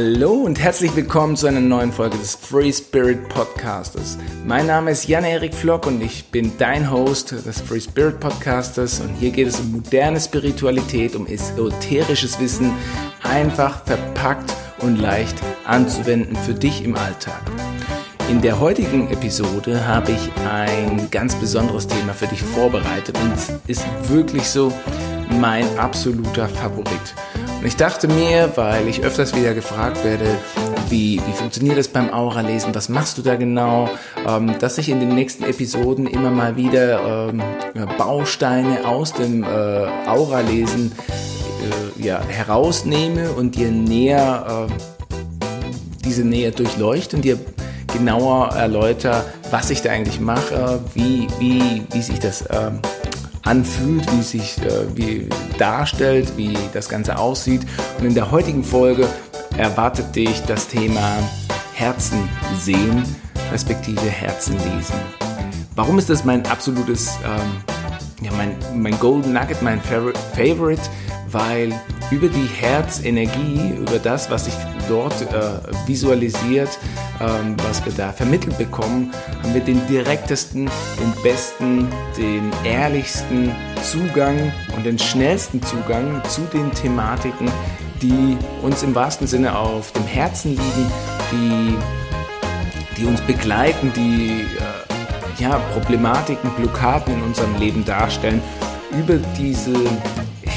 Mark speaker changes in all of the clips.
Speaker 1: Hallo und herzlich willkommen zu einer neuen Folge des Free Spirit Podcasters. Mein Name ist Jan-Erik Flock und ich bin dein Host des Free Spirit Podcasters und hier geht es um moderne Spiritualität, um esoterisches Wissen, einfach verpackt und leicht anzuwenden für dich im Alltag. In der heutigen Episode habe ich ein ganz besonderes Thema für dich vorbereitet und es ist wirklich so mein absoluter Favorit. Und ich dachte mir, weil ich öfters wieder gefragt werde, wie, wie funktioniert das beim Aura-Lesen, was machst du da genau, ähm, dass ich in den nächsten Episoden immer mal wieder ähm, Bausteine aus dem äh, Aura-Lesen äh, ja, herausnehme und dir näher, äh, diese näher durchleuchte und dir genauer erläutere, was ich da eigentlich mache, wie, wie, wie sich das ähm, anfühlt, wie es sich äh, wie darstellt, wie das Ganze aussieht. Und in der heutigen Folge erwartet dich das Thema Herzen sehen, respektive Herzen lesen. Warum ist das mein absolutes, ähm, ja, mein, mein Golden Nugget, mein Favorite? Weil über die Herzenergie, über das, was sich dort äh, visualisiert, ähm, was wir da vermittelt bekommen, haben wir den direktesten, den besten, den ehrlichsten Zugang und den schnellsten Zugang zu den Thematiken, die uns im wahrsten Sinne auf dem Herzen liegen, die, die uns begleiten, die äh, ja, Problematiken, Blockaden in unserem Leben darstellen. Über diese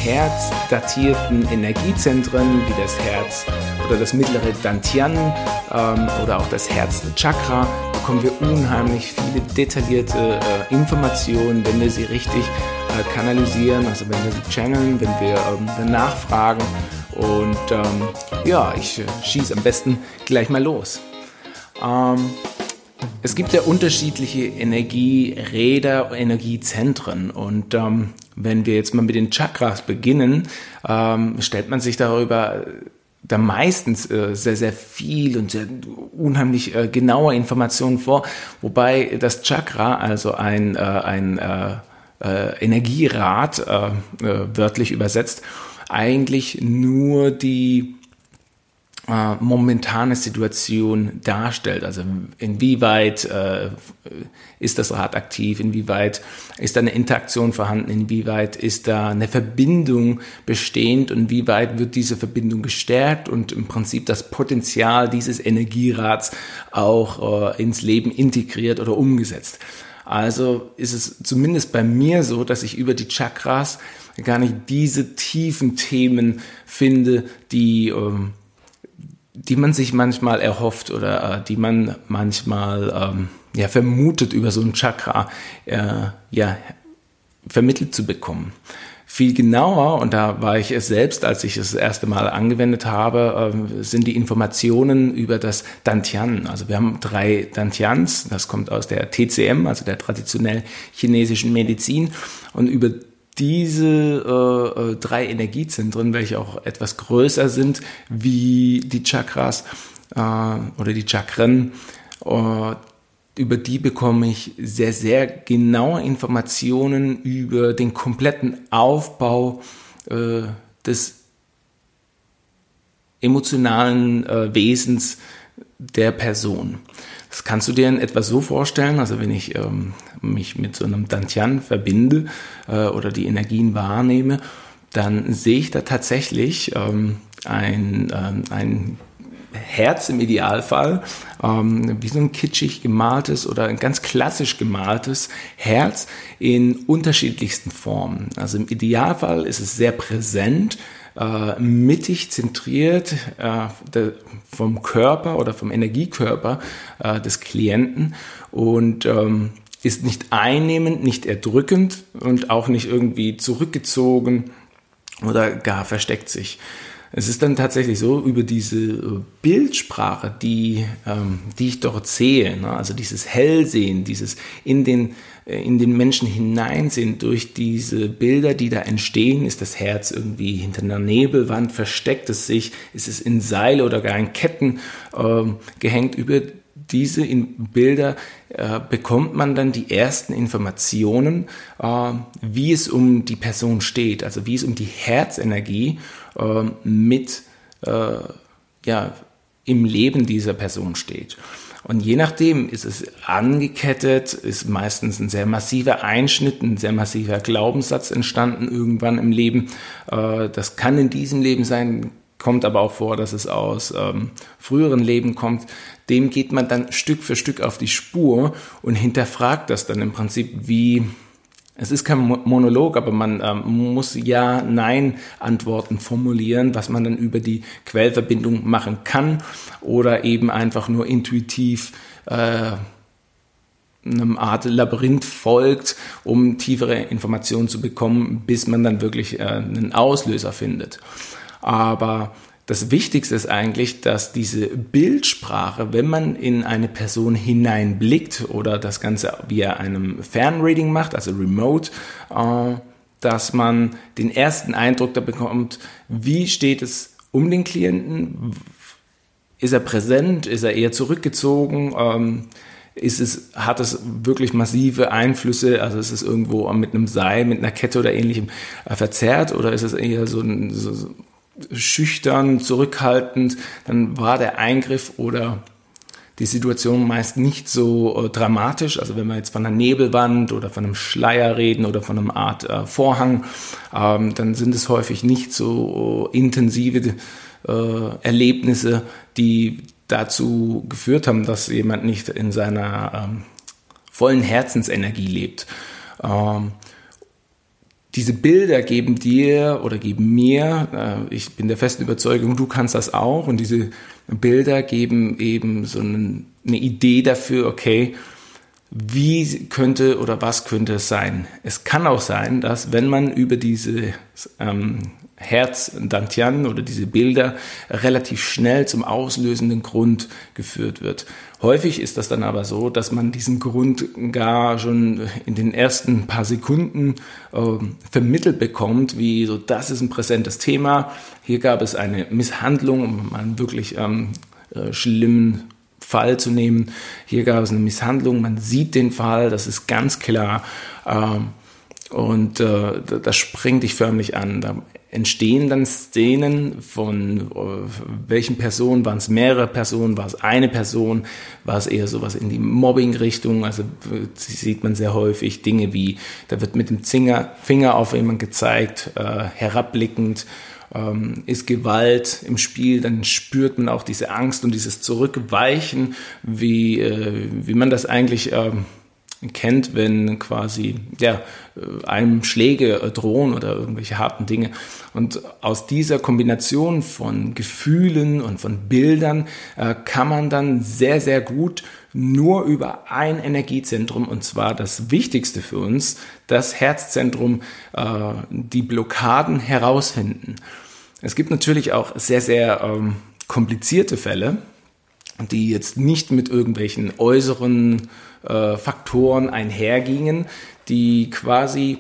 Speaker 1: herzdatierten Energiezentren wie das Herz oder das mittlere Dantian ähm, oder auch das Herzchakra bekommen wir unheimlich viele detaillierte äh, Informationen, wenn wir sie richtig äh, kanalisieren, also wenn wir sie channeln, wenn wir ähm, nachfragen. Und ähm, ja, ich äh, schieße am besten gleich mal los. Ähm, es gibt ja unterschiedliche Energieräder, Energiezentren und ähm, wenn wir jetzt mal mit den Chakras beginnen, ähm, stellt man sich darüber da meistens äh, sehr, sehr viel und sehr unheimlich äh, genaue Informationen vor, wobei das Chakra, also ein, äh, ein äh, äh, Energierad, äh, wörtlich übersetzt, eigentlich nur die äh, momentane Situation darstellt. Also inwieweit äh, ist das Rad aktiv, inwieweit ist da eine Interaktion vorhanden, inwieweit ist da eine Verbindung bestehend und wie weit wird diese Verbindung gestärkt und im Prinzip das Potenzial dieses Energierads auch äh, ins Leben integriert oder umgesetzt. Also ist es zumindest bei mir so, dass ich über die Chakras gar nicht diese tiefen Themen finde, die ähm, die man sich manchmal erhofft oder äh, die man manchmal ähm, ja, vermutet über so ein Chakra äh, ja, vermittelt zu bekommen. Viel genauer, und da war ich es selbst, als ich es das erste Mal angewendet habe, äh, sind die Informationen über das Dantian. Also wir haben drei Dantians, das kommt aus der TCM, also der traditionell chinesischen Medizin. Und über diese äh, äh, drei Energiezentren, welche auch etwas größer sind wie die Chakras äh, oder die Chakren, äh, über die bekomme ich sehr, sehr genaue Informationen über den kompletten Aufbau äh, des emotionalen äh, Wesens der Person. Das kannst du dir in etwa so vorstellen, also wenn ich ähm, mich mit so einem Dantian verbinde äh, oder die Energien wahrnehme, dann sehe ich da tatsächlich ähm, ein, ähm, ein Herz im Idealfall, ähm, wie so ein kitschig gemaltes oder ein ganz klassisch gemaltes Herz in unterschiedlichsten Formen. Also im Idealfall ist es sehr präsent, äh, mittig zentriert äh, de, vom Körper oder vom Energiekörper äh, des Klienten und ähm, ist nicht einnehmend, nicht erdrückend und auch nicht irgendwie zurückgezogen oder gar versteckt sich. Es ist dann tatsächlich so, über diese Bildsprache, die, ähm, die ich dort sehe, ne, also dieses Hellsehen, dieses in den, in den Menschen hineinsehen durch diese Bilder, die da entstehen, ist das Herz irgendwie hinter einer Nebelwand, versteckt es sich, ist es in Seile oder gar in Ketten ähm, gehängt über diese Bilder äh, bekommt man dann die ersten Informationen, äh, wie es um die Person steht, also wie es um die Herzenergie äh, mit, äh, ja, im Leben dieser Person steht. Und je nachdem ist es angekettet, ist meistens ein sehr massiver Einschnitt, ein sehr massiver Glaubenssatz entstanden irgendwann im Leben. Äh, das kann in diesem Leben sein, kommt aber auch vor, dass es aus ähm, früheren Leben kommt. Dem geht man dann Stück für Stück auf die Spur und hinterfragt das dann im Prinzip, wie es ist kein Monolog, aber man ähm, muss Ja, Nein Antworten formulieren, was man dann über die Quellverbindung machen kann oder eben einfach nur intuitiv äh, einem Art Labyrinth folgt, um tiefere Informationen zu bekommen, bis man dann wirklich äh, einen Auslöser findet. Aber das Wichtigste ist eigentlich, dass diese Bildsprache, wenn man in eine Person hineinblickt oder das Ganze via einem Fernreading macht, also remote, äh, dass man den ersten Eindruck da bekommt, wie steht es um den Klienten, ist er präsent, ist er eher zurückgezogen, ähm, ist es, hat es wirklich massive Einflüsse, also ist es irgendwo mit einem Seil, mit einer Kette oder ähnlichem äh, verzerrt? Oder ist es eher so ein, so, schüchtern, zurückhaltend, dann war der Eingriff oder die Situation meist nicht so äh, dramatisch. Also wenn wir jetzt von einer Nebelwand oder von einem Schleier reden oder von einer Art äh, Vorhang, ähm, dann sind es häufig nicht so äh, intensive äh, Erlebnisse, die dazu geführt haben, dass jemand nicht in seiner ähm, vollen Herzensenergie lebt. Ähm, diese Bilder geben dir oder geben mir, äh, ich bin der festen Überzeugung, du kannst das auch, und diese Bilder geben eben so eine, Idee dafür, okay, wie könnte oder was könnte es sein? Es kann auch sein, dass wenn man über diese ähm, Herz Dantian oder diese Bilder relativ schnell zum auslösenden Grund geführt wird. Häufig ist das dann aber so, dass man diesen Grund gar schon in den ersten paar Sekunden äh, vermittelt bekommt, wie so, das ist ein präsentes Thema. Hier gab es eine Misshandlung, um einen wirklich ähm, äh, schlimmen Fall zu nehmen. Hier gab es eine Misshandlung, man sieht den Fall, das ist ganz klar. Ähm, und äh, das springt dich förmlich an. Da entstehen dann Szenen von uh, welchen Personen, waren es mehrere Personen, war es eine Person, war es eher sowas in die Mobbing-Richtung, also sieht man sehr häufig Dinge wie, da wird mit dem Finger, Finger auf jemanden gezeigt, äh, herabblickend, ähm, ist Gewalt im Spiel, dann spürt man auch diese Angst und dieses Zurückweichen, wie, äh, wie man das eigentlich... Äh, kennt, wenn quasi ja, einem Schläge drohen oder irgendwelche harten Dinge. Und aus dieser Kombination von Gefühlen und von Bildern äh, kann man dann sehr, sehr gut nur über ein Energiezentrum, und zwar das Wichtigste für uns, das Herzzentrum, äh, die Blockaden herausfinden. Es gibt natürlich auch sehr, sehr ähm, komplizierte Fälle, die jetzt nicht mit irgendwelchen äußeren äh, Faktoren einhergingen, die quasi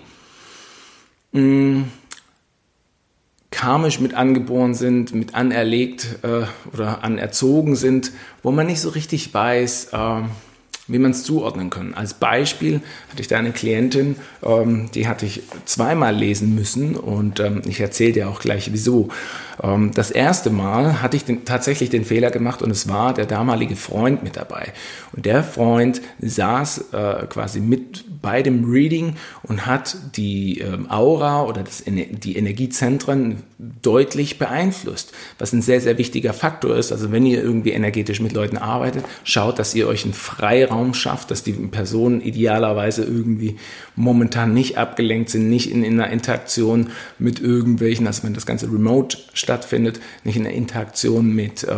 Speaker 1: mh, mm, karmisch mit angeboren sind, mit anerlegt äh, oder anerzogen sind, wo man nicht so richtig weiß, äh, wie man es zuordnen kann. Als Beispiel hatte ich da eine Klientin, ähm, die hatte ich zweimal lesen müssen und ähm, ich erzähle dir auch gleich wieso. Ähm, das erste Mal hatte ich den, tatsächlich den Fehler gemacht und es war der damalige Freund mit dabei. Und der Freund saß äh, quasi mit bei dem Reading und hat die ähm, Aura oder das, die Energiezentren deutlich beeinflusst, was ein sehr, sehr wichtiger Faktor ist. Also wenn ihr irgendwie energetisch mit Leuten arbeitet, schaut, dass ihr euch einen Freiraum schafft, dass die Personen idealerweise irgendwie momentan nicht abgelenkt sind, nicht in, in einer Interaktion mit irgendwelchen, also wenn das Ganze remote stattfindet, nicht in einer Interaktion mit äh,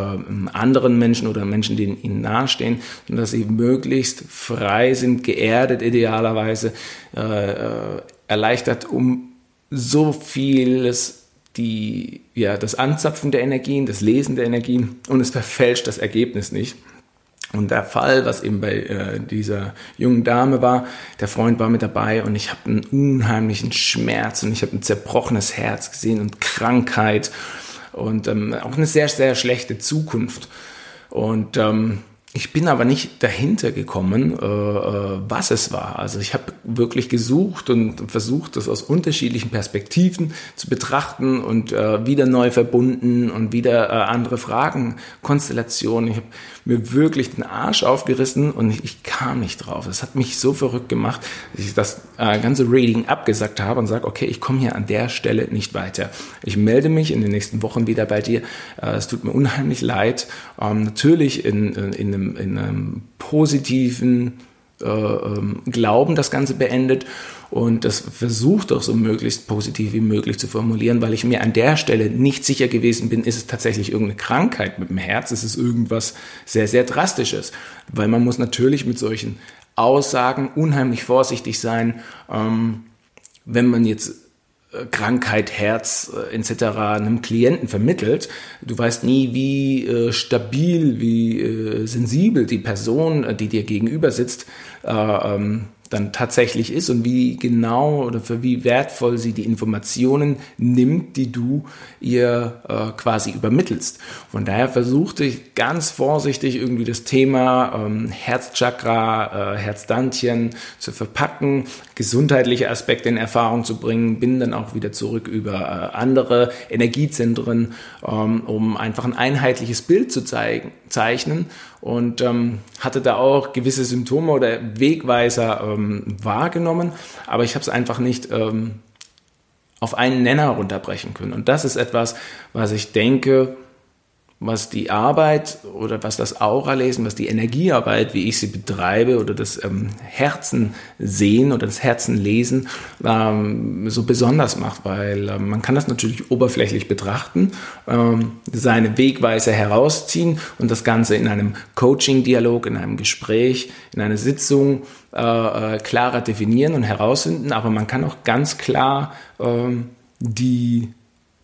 Speaker 1: anderen Menschen oder Menschen, die ihnen nahestehen, sondern dass sie möglichst frei sind, geerdet idealerweise, äh, äh, erleichtert, um so vieles die, ja, das Anzapfen der Energien, das Lesen der Energien und es verfälscht das Ergebnis nicht. Und der Fall, was eben bei äh, dieser jungen Dame war, der Freund war mit dabei und ich habe einen unheimlichen Schmerz und ich habe ein zerbrochenes Herz gesehen und Krankheit und ähm, auch eine sehr, sehr schlechte Zukunft. Und ähm, ich bin aber nicht dahinter gekommen, äh, äh, was es war. Also ich habe wirklich gesucht und versucht, das aus unterschiedlichen Perspektiven zu betrachten und äh, wieder neu verbunden und wieder äh, andere Fragen, Konstellationen. Ich habe mir wirklich den Arsch aufgerissen und ich, ich kam nicht drauf. Es hat mich so verrückt gemacht, dass ich das äh, ganze Reading abgesagt habe und sage, okay, ich komme hier an der Stelle nicht weiter. Ich melde mich in den nächsten Wochen wieder bei dir. Äh, es tut mir unheimlich leid. Ähm, natürlich in, in, in, einem, in einem positiven äh, ähm, Glauben das Ganze beendet und das versucht auch so möglichst positiv wie möglich zu formulieren, weil ich mir an der Stelle nicht sicher gewesen bin, ist es tatsächlich irgendeine Krankheit mit dem Herz, ist es irgendwas sehr, sehr Drastisches, weil man muss natürlich mit solchen Aussagen unheimlich vorsichtig sein, ähm, wenn man jetzt Krankheit, Herz äh, etc. einem Klienten vermittelt. Du weißt nie, wie äh, stabil, wie äh, sensibel die Person, äh, die dir gegenüber sitzt, äh, ähm, dann tatsächlich ist und wie genau oder für wie wertvoll sie die Informationen nimmt, die du ihr äh, quasi übermittelst. Von daher versuchte ich ganz vorsichtig irgendwie das Thema ähm, Herzchakra, äh, Herzdantchen zu verpacken, gesundheitliche Aspekte in Erfahrung zu bringen, bin dann auch wieder zurück über äh, andere Energiezentren, ähm, um einfach ein einheitliches Bild zu zeigen, zeichnen und ähm, hatte da auch gewisse Symptome oder Wegweiser ähm, wahrgenommen, aber ich habe es einfach nicht ähm, auf einen Nenner runterbrechen können. Und das ist etwas, was ich denke, was die Arbeit oder was das Aura-Lesen, was die Energiearbeit, wie ich sie betreibe, oder das ähm, Herzen sehen oder das Herzen lesen, ähm, so besonders macht, weil ähm, man kann das natürlich oberflächlich betrachten, ähm, seine Wegweise herausziehen und das Ganze in einem Coaching-Dialog, in einem Gespräch, in einer Sitzung äh, äh, klarer definieren und herausfinden, aber man kann auch ganz klar ähm, die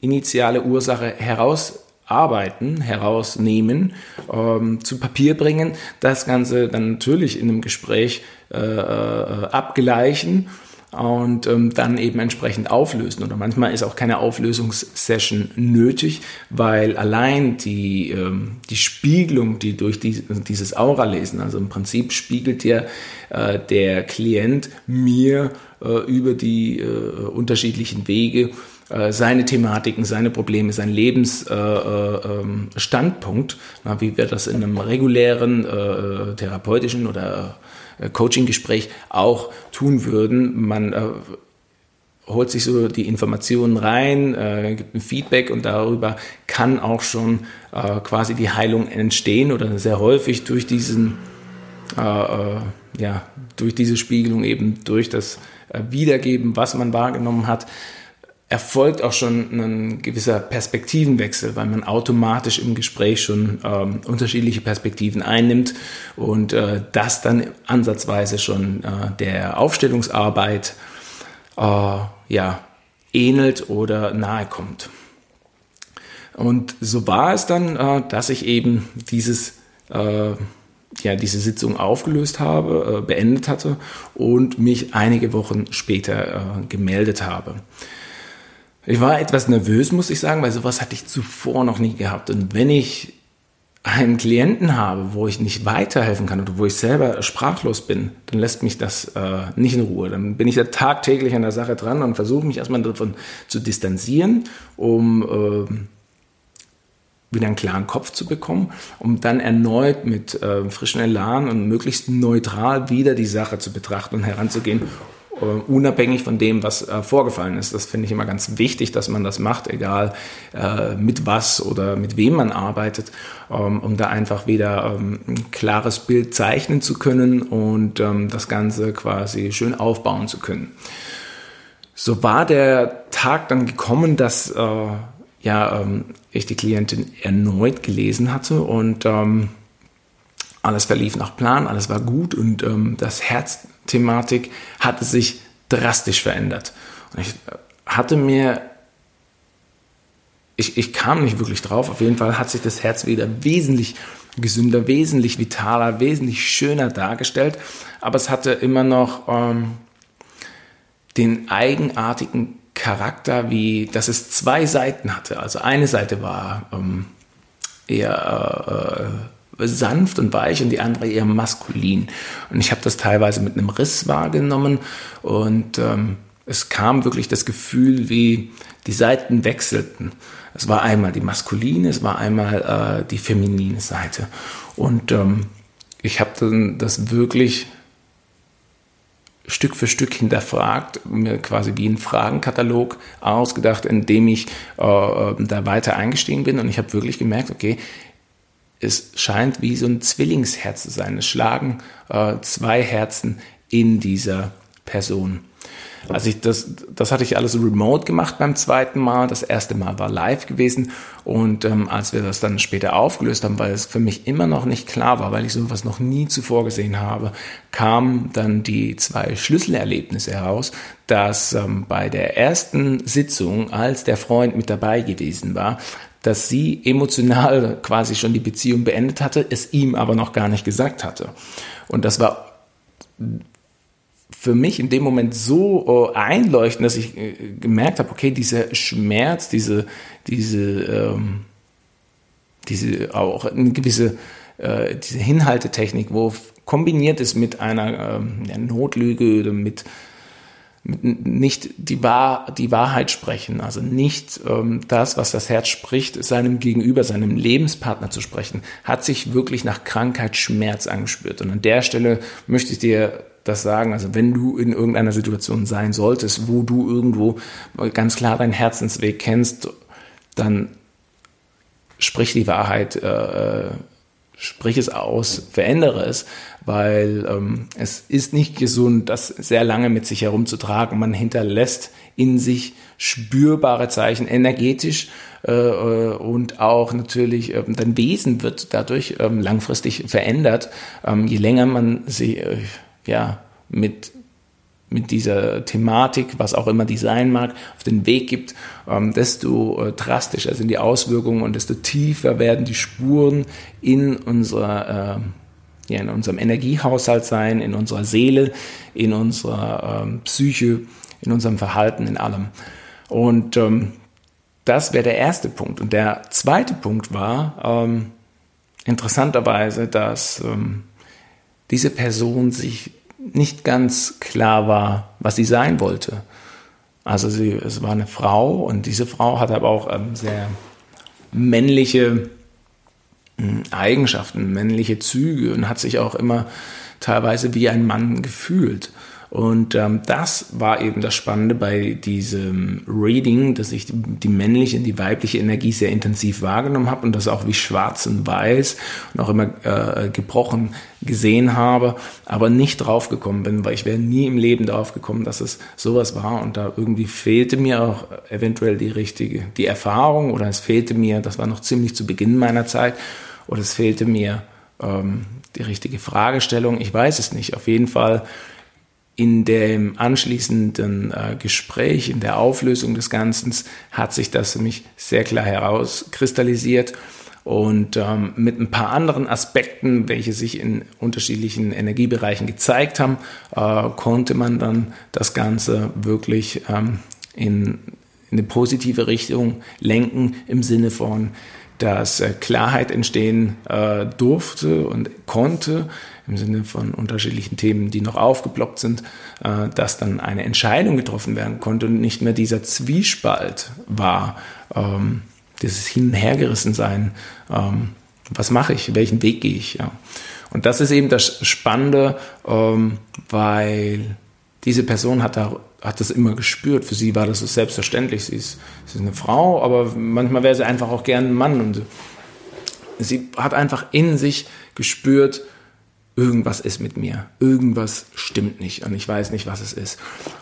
Speaker 1: initiale Ursache heraus Arbeiten herausnehmen, ähm, zu Papier bringen, das Ganze dann natürlich in einem Gespräch äh, äh, abgleichen und ähm, dann eben entsprechend auflösen. Oder manchmal ist auch keine Auflösungssession nötig, weil allein die, ähm, die Spiegelung, die durch die, dieses Aura-Lesen, also im Prinzip spiegelt ja äh, der Klient mir äh, über die äh, unterschiedlichen Wege äh, seine Thematiken, seine Probleme, sein Lebensstandpunkt, äh, äh, wie wir das in einem regulären äh, therapeutischen oder Coaching-Gespräch auch tun würden. Man holt sich so die Informationen rein, äh, gibt ein Feedback und darüber kann auch schon äh, quasi die Heilung entstehen oder sehr häufig durch diesen äh, ja durch diese Spiegelung eben durch das Wiedergeben, was man wahrgenommen hat, erfolgt auch schon ein gewisser Perspektivenwechsel, weil man automatisch im Gespräch schon ähm, unterschiedliche Perspektiven einnimmt und äh, das dann ansatzweise schon äh, der Aufstellungsarbeit äh, ja, ähnelt oder nahe kommt. Und so war es dann, äh, dass ich eben dieses äh, ja, diese Sitzung aufgelöst habe, äh, beendet hatte und mich einige Wochen später gemeldet habe. Ich war etwas nervös, muss ich sagen, weil sowas hatte ich zuvor noch nie gehabt. Und wenn ich einen Klienten habe, wo ich nicht weiterhelfen kann oder wo ich selber sprachlos bin, dann lässt mich das äh, nicht in Ruhe. Dann bin ich da tagtäglich an der Sache dran und versuche mich erstmal davon zu distanzieren, um äh, wieder einen klaren Kopf zu bekommen, um dann erneut mit äh, frischen Elan und möglichst neutral wieder die Sache zu betrachten und heranzugehen, unabhängig von dem, was äh, vorgefallen ist. Das finde ich immer ganz wichtig, dass man das macht, egal äh, mit was oder mit wem man arbeitet, ähm, um da einfach wieder ähm, ein klares Bild zeichnen zu können und ähm, das Ganze quasi schön aufbauen zu können. So war der Tag dann gekommen, dass äh, ja, ähm, ich die Klientin erneut gelesen hatte und ähm, alles verlief nach Plan, alles war gut und ähm, das Herz Thematik hatte sich drastisch verändert. Und ich hatte mir, ich, ich kam nicht wirklich drauf, auf jeden Fall hat sich das Herz wieder wesentlich gesünder, wesentlich vitaler, wesentlich schöner dargestellt, aber es hatte immer noch ähm, den eigenartigen Charakter, wie dass es zwei Seiten hatte. Also eine Seite war ähm, eher äh, sanft und weich und die andere eher maskulin. Und ich habe das teilweise mit einem Riss wahrgenommen und ähm, es kam wirklich das Gefühl, wie die Seiten wechselten. Es war einmal die maskuline, es war einmal äh, die feminine Seite. Und ähm, ich habe dann das wirklich Stück für Stück hinterfragt, mir quasi wie einen Fragenkatalog ausgedacht, in dem ich äh, ähm, da weiter eingestiegen bin. Und ich habe wirklich gemerkt, okay, es scheint wie so ein Zwillingsherz zu sein. Es schlagen äh, zwei Herzen in dieser Person. Also ich das, das hatte ich alles remote gemacht beim zweiten Mal. Das erste Mal war live gewesen. Und ähm, als wir das dann später aufgelöst haben, weil es für mich immer noch nicht klar war, weil ich sowas noch nie zuvor gesehen habe, kamen dann die zwei Schlüsselerlebnisse heraus, dass ähm, bei der ersten Sitzung, als der Freund mit dabei gewesen war, dass sie emotional quasi schon die Beziehung beendet hatte, es ihm aber noch gar nicht gesagt hatte. Und das war für mich in dem Moment so äh, einleuchtend, dass ich äh, gemerkt habe, okay, dieser Schmerz, diese, diese, ähm, diese auch eine gewisse äh, diese Hinhaltetechnik, wo kombiniert ist mit einer ähm, Notlüge oder mit nicht die, Wahr, die Wahrheit sprechen, also nicht ähm, das, was das Herz spricht, seinem Gegenüber, seinem Lebenspartner zu sprechen, hat sich wirklich nach Krankheit, Schmerz angespürt. Und an der Stelle möchte ich dir das sagen. Also wenn du in irgendeiner Situation sein solltest, wo du irgendwo ganz klar deinen Herzensweg kennst, dann sprich die Wahrheit, äh, sprich es aus, verändere es, weil ähm, es ist nicht gesund, das sehr lange mit sich herumzutragen. Man hinterlässt in sich spürbare Zeichen energetisch äh, äh und auch natürlich äh, dein Wesen wird dadurch ähm, langfristig verändert, ähm, je länger man sie äh, ja, mit, mit dieser Thematik, was auch immer die sein mag, auf den Weg gibt, ähm, desto äh, drastischer sind die Auswirkungen und desto tiefer werden die Spuren in unserer äh, ja, in unserem Energiehaushalt sein, in unserer Seele, in unserer ähm, Psyche, in unserem Verhalten, in allem. Und ähm, das wäre der erste Punkt. Und der zweite Punkt war ähm, interessanterweise, dass ähm, diese Person sich nicht ganz klar war, was sie sein wollte. Also sie, es war eine Frau und diese Frau hat aber auch ähm, sehr männliche hm, Eigenschaften, männliche Züge und hat sich auch immer teilweise wie ein Mann gefühlt. Und ähm, das war eben das Spannende bei diesem Reading, dass ich die, männliche und die weibliche Energie sehr intensiv wahrgenommen habe und das auch wie schwarz und weiß und auch immer äh, gebrochen gesehen habe, aber nicht draufgekommen bin, weil ich wäre nie im Leben draufgekommen, dass es sowas war und da irgendwie fehlte mir auch eventuell die richtige, die Erfahrung oder es fehlte mir, das war noch ziemlich zu Beginn meiner Zeit, oder es fehlte mir ähm, die richtige Fragestellung, ich weiß es nicht. Auf jeden Fall in dem anschließenden äh, Gespräch, in der Auflösung des Ganzen, hat sich das für mich sehr klar herauskristallisiert. Und ähm, mit ein paar anderen Aspekten, welche sich in unterschiedlichen Energiebereichen gezeigt haben, äh, konnte man dann das Ganze wirklich ähm, in, in eine positive Richtung lenken, im Sinne von, dass äh, Klarheit entstehen äh, durfte und konnte, im Sinne von unterschiedlichen Themen, die noch aufgeploppt sind, äh, dass dann eine Entscheidung getroffen werden konnte und nicht mehr dieser Zwiespalt war, ähm, dieses Hin- und Hergerissensein. Ähm, was mache ich? Welchen Weg gehe ich? Ja. Und das ist eben das Spannende, ähm, weil diese Person hat, da, hat das immer gespürt. Für sie war das so selbstverständlich. Sie ist, sie ist eine Frau, aber manchmal wäre sie einfach auch gern ein Mann. Und sie hat einfach in sich gespürt, irgendwas ist mit mir, irgendwas stimmt nicht und ich weiß nicht, was es ist.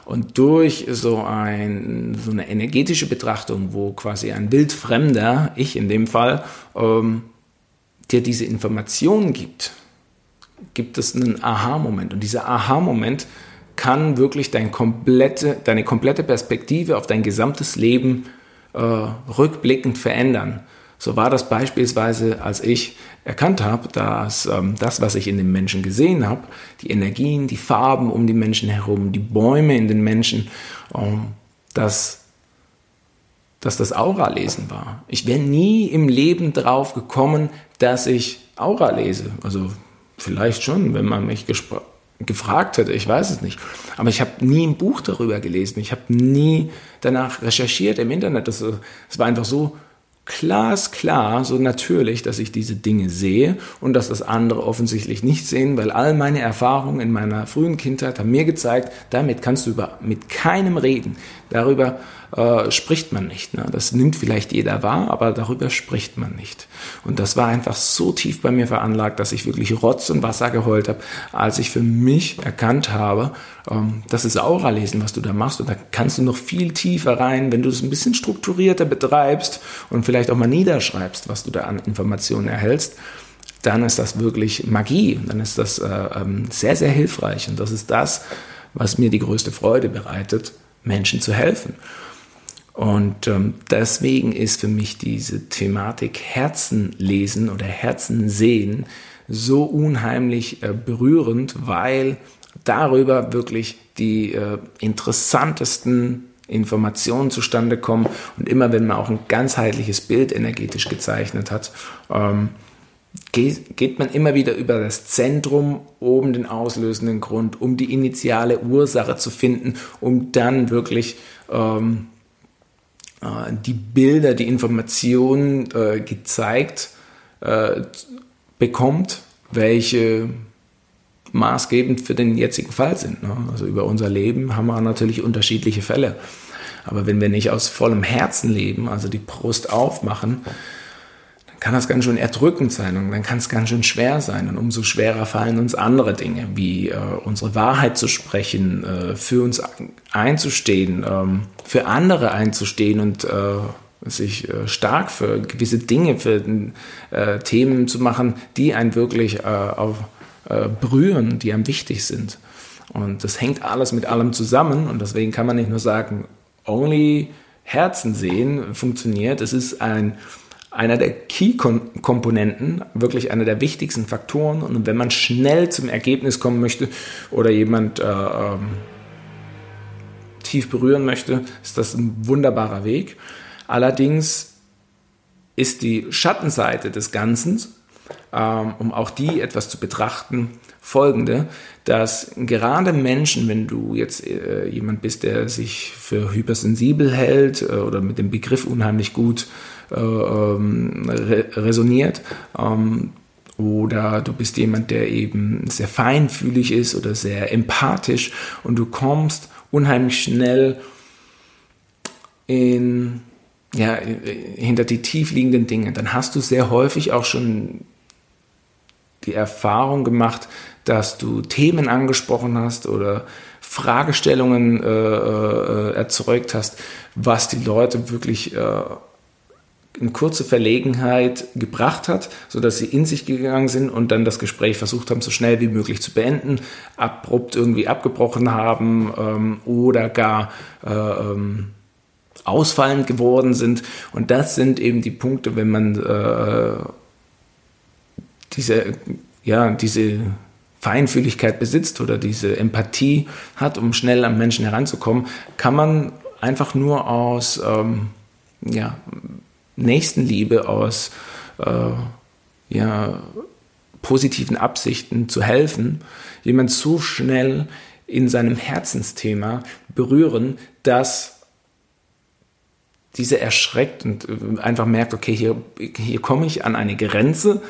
Speaker 1: Und durch so, ein, so eine energetische Betrachtung, wo quasi ein wildfremder, ich in dem Fall, ähm, dir diese Informationen gibt, gibt es einen Aha-Moment. Und dieser Aha-Moment kann wirklich dein komplette, deine komplette Perspektive auf dein gesamtes Leben äh, rückblickend verändern. So war das beispielsweise, als ich erkannt habe, dass ähm, das, was ich in den Menschen gesehen habe, die Energien, die Farben um die Menschen herum, die Bäume in den Menschen, ähm, dass dass das Aura-Lesen war. Ich wäre nie im Leben drauf gekommen, dass ich Aura lese. Also vielleicht schon, wenn man mich gefragt hätte, ich weiß es nicht. Aber ich habe nie ein Buch darüber gelesen. Ich habe nie danach recherchiert im Internet. Das, das war einfach so glasklar, so natürlich, dass ich diese Dinge sehe und dass das andere offensichtlich nicht sehen, weil all meine Erfahrungen in meiner frühen Kindheit haben mir gezeigt, damit kannst du über, mit keinem reden. Darüber äh, spricht man nicht. Ne? Das nimmt vielleicht jeder wahr, aber darüber spricht man nicht. Und das war einfach so tief bei mir veranlagt, dass ich wirklich Rotz und Wasser geheult habe, als ich für mich erkannt habe, ähm, das ist Aura-Lesen, was du da machst. Und da kannst du noch viel tiefer rein, wenn du es ein bisschen strukturierter betreibst und vielleicht auch mal niederschreibst, was du da an Informationen erhältst dann ist das wirklich Magie. Dann ist das äh, ähm, sehr, sehr hilfreich. Und das ist das, was mir die größte Freude bereitet, Menschen zu helfen. Und ähm, deswegen ist für mich diese Thematik Herzen lesen oder Herzen sehen so unheimlich äh, berührend, weil darüber wirklich die äh, interessantesten Informationen zustande kommen. Und immer wenn man auch ein ganzheitliches Bild energetisch gezeichnet hat, ähm, geht, man immer wieder über das Zentrum, oben den auslösenden Grund, um die initiale Ursache zu finden, um dann wirklich ähm, äh, die Bilder, die Informationen äh, gezeigt äh, bekommt, welche maßgebend für den jetzigen Fall sind. Ne? Also über unser Leben haben wir natürlich unterschiedliche Fälle. Aber wenn wir nicht aus vollem Herzen leben, also die Brust aufmachen, kann das ganz schön erdrückend sein und dann kann es ganz schön schwer sein. Und umso schwerer fallen uns andere Dinge, wie äh, unsere Wahrheit zu sprechen, äh, für uns einzustehen, ähm, für andere einzustehen und äh, sich äh, stark für gewisse Dinge, für äh, Themen zu machen, die einen wirklich äh, auf, berühren, die einem wichtig sind. Und das hängt alles mit allem zusammen und deswegen kann man nicht nur sagen, only Herzen sehen funktioniert. Es ist ein einer der Key-Komponenten, wirklich einer der wichtigsten Faktoren. Und wenn man schnell zum Ergebnis kommen möchte oder jemand äh, ähm, tief berühren möchte, ist das ein wunderbarer Weg. Allerdings ist die Schattenseite des Ganzen, ähm, um auch die etwas zu betrachten, folgende, dass gerade Menschen, wenn du jetzt äh, jemand bist, der sich für hypersensibel hält äh, oder mit dem Begriff unheimlich gut äh, ähm, re resoniert. Ähm, oder du bist jemand, der eben sehr feinfühlig ist oder sehr empathisch und du kommst unheimlich schnell in, ja, hinter die tiefliegenden Dinge. Dann hast du sehr häufig auch schon die Erfahrung gemacht, dass du Themen angesprochen hast oder Fragestellungen äh, äh, erzeugt hast, was die Leute wirklich äh, in kurze Verlegenheit gebracht hat, sodass sie in sich gegangen sind und dann das Gespräch versucht haben, so schnell wie möglich zu beenden, abrupt irgendwie abgebrochen haben ähm, oder gar äh, ähm, ausfallend geworden sind. Und das sind eben die Punkte, wenn man äh, diese, ja, diese Feinfühligkeit besitzt oder diese Empathie hat, um schnell am Menschen heranzukommen, kann man einfach nur aus ähm, ja, Nächstenliebe, aus äh, ja, positiven Absichten zu helfen, jemand so schnell in seinem Herzensthema berühren, dass dieser erschreckt und einfach merkt, okay, hier, hier komme ich an eine Grenze,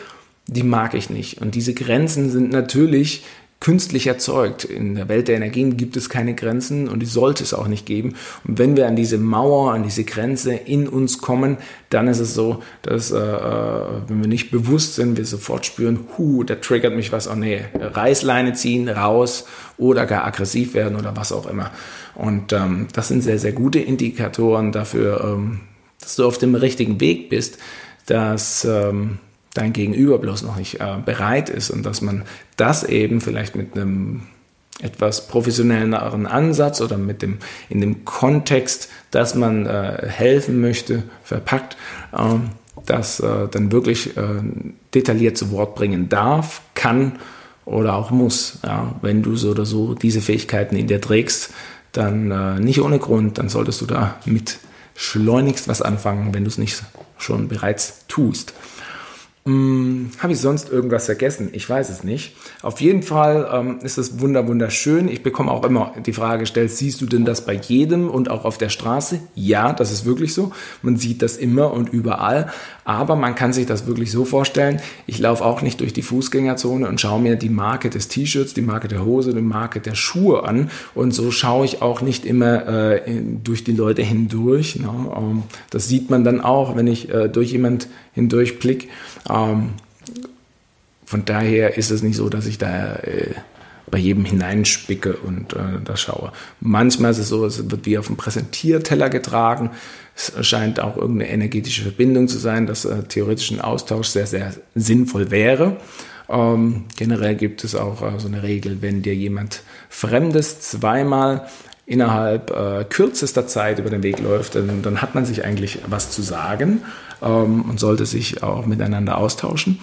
Speaker 1: die mag ich nicht. Und diese Grenzen sind natürlich künstlich erzeugt. In der Welt der Energien gibt es keine Grenzen und die sollte es auch nicht geben. Und wenn wir an diese Mauer, an diese Grenze in uns kommen, dann ist es so, dass äh, äh wenn wir nicht bewusst sind, wir sofort spüren, hu, da triggert mich was, oh nee, Reißleine ziehen, raus oder gar aggressiv werden oder was auch immer. Und ähm, das sind sehr, sehr gute Indikatoren dafür, ähm, dass du auf dem richtigen Weg bist, dass ähm, dein Gegenüber bloß noch nicht äh, bereit ist und dass man das eben vielleicht mit einem etwas professionelleren Ansatz oder mit dem in dem Kontext, dass man äh, helfen möchte, verpackt, äh, das dann wirklich äh, detailliert zu Wort bringen darf, kann oder auch muss. Ja, wenn du so oder so diese Fähigkeiten in dir trägst, dann äh, nicht ohne Grund, dann solltest du da mit schleunigst was anfangen, wenn du es nicht schon bereits tust. Hm, Habe ich sonst irgendwas vergessen? Ich weiß es nicht. Auf jeden Fall ähm, ist es wunder wunderschön. Ich bekomme auch immer die Frage gestellt, siehst du denn das bei jedem und auch auf der Straße? Ja, das ist wirklich so. Man sieht das immer und überall. Aber man kann sich das wirklich so vorstellen. Ich laufe auch nicht durch die Fußgängerzone und schaue mir die Marke des T-Shirts, die Marke der Hose, die Marke der Schuhe an. Und so schaue ich auch nicht immer äh, durch die Leute hindurch. Ne? Ähm, das sieht man dann auch, wenn ich äh, durch jemand hindurch blicke. Ähm, von daher ist es nicht so, dass ich da äh, bei jedem hineinspicke und äh, das schaue. Manchmal ist es so, es wird wie auf dem Präsentierteller getragen. Es scheint auch irgendeine energetische Verbindung zu sein, dass äh, theoretisch ein Austausch sehr, sehr sinnvoll wäre. Ähm, generell gibt es auch äh, so eine Regel, wenn dir jemand Fremdes zweimal innerhalb äh, kürzester Zeit über den Weg läuft, dann, dann, hat man sich eigentlich was zu sagen ähm, und sollte sich auch miteinander austauschen.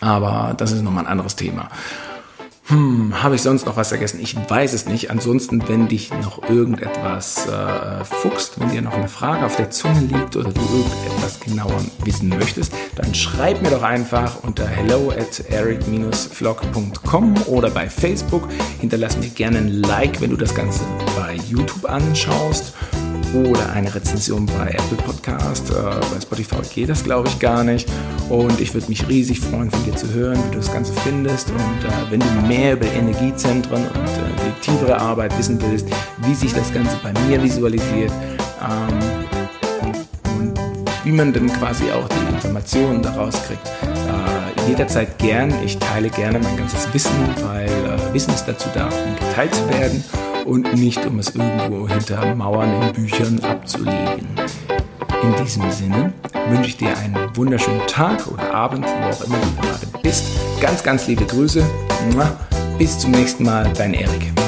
Speaker 1: Aber das ist nochmal ein anderes Thema. Hm, habe ich sonst noch was vergessen? Ich weiß es nicht. Ansonsten, wenn dich noch irgendetwas äh, fuchst, wenn dir noch eine Frage auf der Zunge liegt oder du irgendetwas genauer wissen möchtest, dann schreib mir doch einfach unter hello at eric-vlog.com oder bei Facebook. Hinterlass mir gerne ein Like, wenn du das Ganze bei YouTube anschaust oder eine Rezension bei Apple Podcast. Äh, bei Spotify geht das, glaube ich, gar nicht. Und ich würde mich riesig freuen, von dir zu hören, wie du das Ganze findest. Und äh, wenn du mehr über Energiezentren und äh, die tiefere Arbeit wissen willst, wie sich das Ganze bei mir visualisiert ähm, und wie man dann quasi auch die Informationen daraus kriegt, äh, jederzeit gern. Ich teile gerne mein ganzes Wissen, weil äh, Wissen ist dazu da, um geteilt zu werden und nicht um es irgendwo hinter Mauern in Büchern abzulegen. In diesem Sinne wünsche ich dir einen wunderschönen Tag oder Abend, wo auch immer du gerade bist. Ganz, ganz liebe Grüße. Bis zum nächsten Mal, dein Erik.